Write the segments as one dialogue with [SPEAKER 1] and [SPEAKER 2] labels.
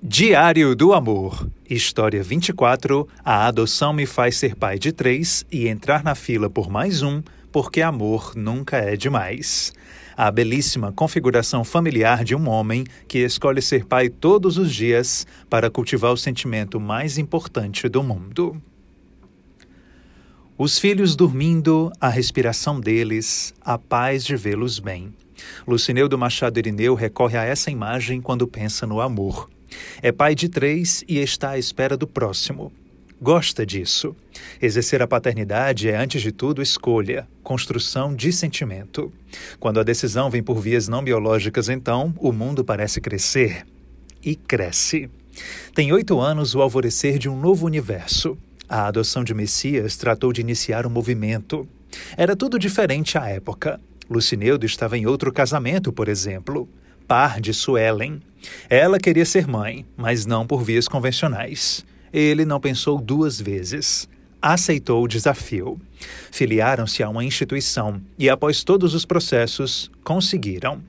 [SPEAKER 1] Diário do Amor, História 24. A adoção me faz ser pai de três e entrar na fila por mais um, porque amor nunca é demais. A belíssima configuração familiar de um homem que escolhe ser pai todos os dias para cultivar o sentimento mais importante do mundo. Os filhos dormindo, a respiração deles, a paz de vê-los bem. Lucineu do Machado Irineu recorre a essa imagem quando pensa no amor. É pai de três e está à espera do próximo. Gosta disso. Exercer a paternidade é, antes de tudo, escolha, construção de sentimento. Quando a decisão vem por vias não biológicas, então, o mundo parece crescer. E cresce. Tem oito anos o alvorecer de um novo universo. A adoção de Messias tratou de iniciar um movimento. Era tudo diferente à época. Lucineudo estava em outro casamento, por exemplo par de Suelen. Ela queria ser mãe, mas não por vias convencionais. Ele não pensou duas vezes. Aceitou o desafio. Filiaram-se a uma instituição e, após todos os processos, conseguiram.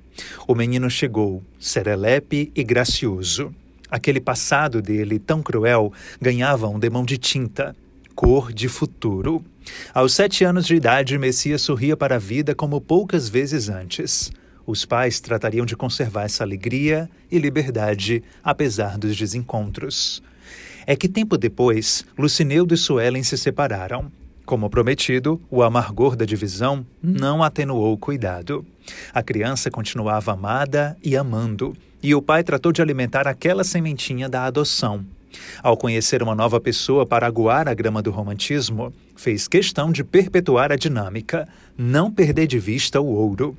[SPEAKER 1] O menino chegou, serelepe e gracioso. Aquele passado dele, tão cruel, ganhava um demão de tinta, cor de futuro. Aos sete anos de idade, Messias sorria para a vida como poucas vezes antes. Os pais tratariam de conservar essa alegria e liberdade, apesar dos desencontros. É que tempo depois, Lucineudo e Suelen se separaram. Como prometido, o amargor da divisão não atenuou o cuidado. A criança continuava amada e amando, e o pai tratou de alimentar aquela sementinha da adoção. Ao conhecer uma nova pessoa para aguar a grama do romantismo, fez questão de perpetuar a dinâmica, não perder de vista o ouro.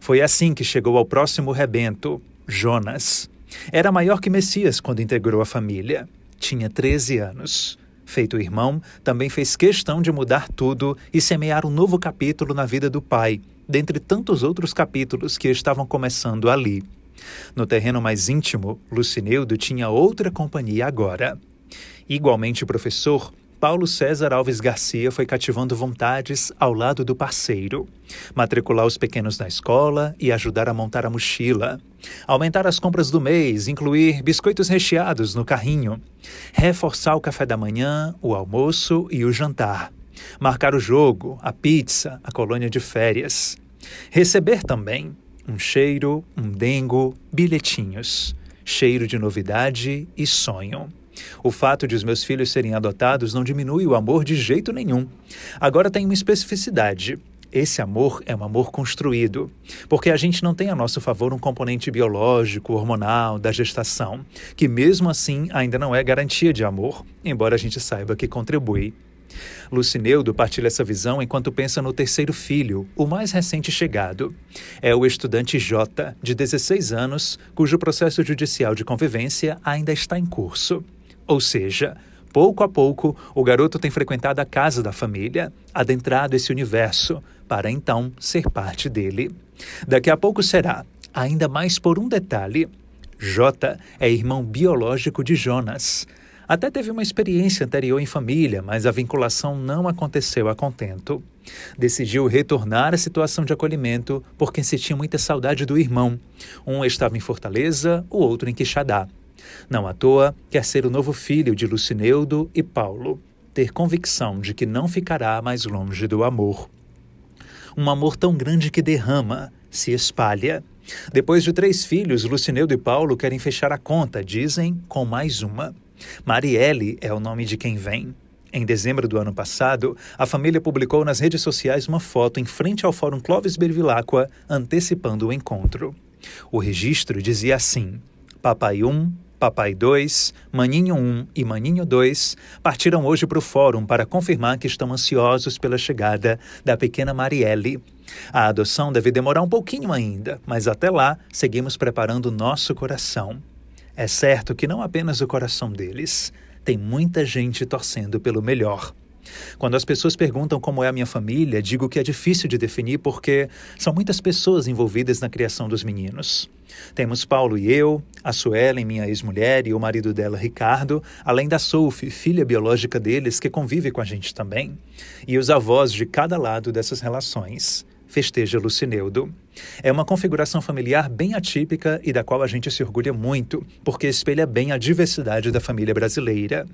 [SPEAKER 1] Foi assim que chegou ao próximo rebento, Jonas. Era maior que Messias quando integrou a família. Tinha 13 anos. Feito irmão, também fez questão de mudar tudo e semear um novo capítulo na vida do pai, dentre tantos outros capítulos que estavam começando ali. No terreno mais íntimo, Lucineudo tinha outra companhia agora. Igualmente professor, Paulo César Alves Garcia foi cativando vontades ao lado do parceiro. Matricular os pequenos na escola e ajudar a montar a mochila. Aumentar as compras do mês, incluir biscoitos recheados no carrinho. Reforçar o café da manhã, o almoço e o jantar. Marcar o jogo, a pizza, a colônia de férias. Receber também um cheiro, um dengo, bilhetinhos. Cheiro de novidade e sonho. O fato de os meus filhos serem adotados não diminui o amor de jeito nenhum. Agora tem uma especificidade. Esse amor é um amor construído, porque a gente não tem a nosso favor um componente biológico, hormonal, da gestação, que mesmo assim ainda não é garantia de amor, embora a gente saiba que contribui. Lucineudo partilha essa visão enquanto pensa no terceiro filho, o mais recente chegado. É o estudante J, de 16 anos, cujo processo judicial de convivência ainda está em curso. Ou seja, pouco a pouco, o garoto tem frequentado a casa da família, adentrado esse universo, para então ser parte dele. Daqui a pouco será, ainda mais por um detalhe: J é irmão biológico de Jonas. Até teve uma experiência anterior em família, mas a vinculação não aconteceu a contento. Decidiu retornar à situação de acolhimento porque sentia muita saudade do irmão. Um estava em Fortaleza, o outro em Quixadá. Não à toa, quer ser o novo filho de Lucineudo e Paulo, ter convicção de que não ficará mais longe do amor. Um amor tão grande que derrama, se espalha. Depois de três filhos, Lucineudo e Paulo querem fechar a conta, dizem, com mais uma. Marielle é o nome de quem vem. Em dezembro do ano passado, a família publicou nas redes sociais uma foto em frente ao Fórum Clóvis Bervilacqua, antecipando o encontro. O registro dizia assim: Papai 1, Papai 2, Maninho 1 e Maninho 2 partiram hoje para o fórum para confirmar que estão ansiosos pela chegada da pequena Marielle. A adoção deve demorar um pouquinho ainda, mas até lá seguimos preparando nosso coração. É certo que não apenas o coração deles, tem muita gente torcendo pelo melhor. Quando as pessoas perguntam como é a minha família, digo que é difícil de definir porque são muitas pessoas envolvidas na criação dos meninos. Temos Paulo e eu, a Suelen, minha ex-mulher, e o marido dela, Ricardo, além da Sophie, filha biológica deles, que convive com a gente também, e os avós de cada lado dessas relações. Festeja Lucineudo. É uma configuração familiar bem atípica e da qual a gente se orgulha muito, porque espelha bem a diversidade da família brasileira.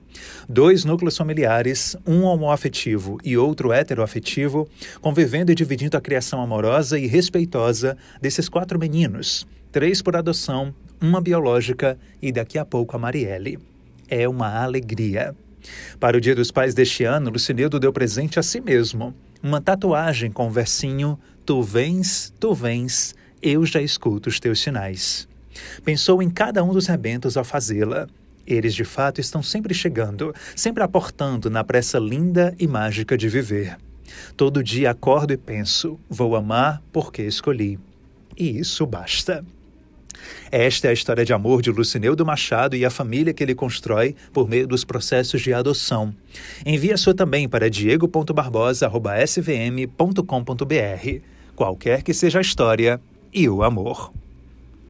[SPEAKER 1] Dois núcleos familiares, um homoafetivo e outro heteroafetivo, convivendo e dividindo a criação amorosa e respeitosa desses quatro meninos, três por adoção, uma biológica e daqui a pouco a Marielle. É uma alegria. Para o Dia dos Pais deste ano, Lucineudo deu presente a si mesmo. Uma tatuagem com o versinho Tu vens, tu vens, eu já escuto os teus sinais. Pensou em cada um dos rebentos ao fazê-la. Eles de fato estão sempre chegando, sempre aportando na pressa linda e mágica de viver. Todo dia acordo e penso: vou amar porque escolhi. E isso basta. Esta é a história de amor de Lucineudo Machado e a família que ele constrói por meio dos processos de adoção. Envie a sua também para diego.barbosa.svm.com.br. Qualquer que seja a história e o amor.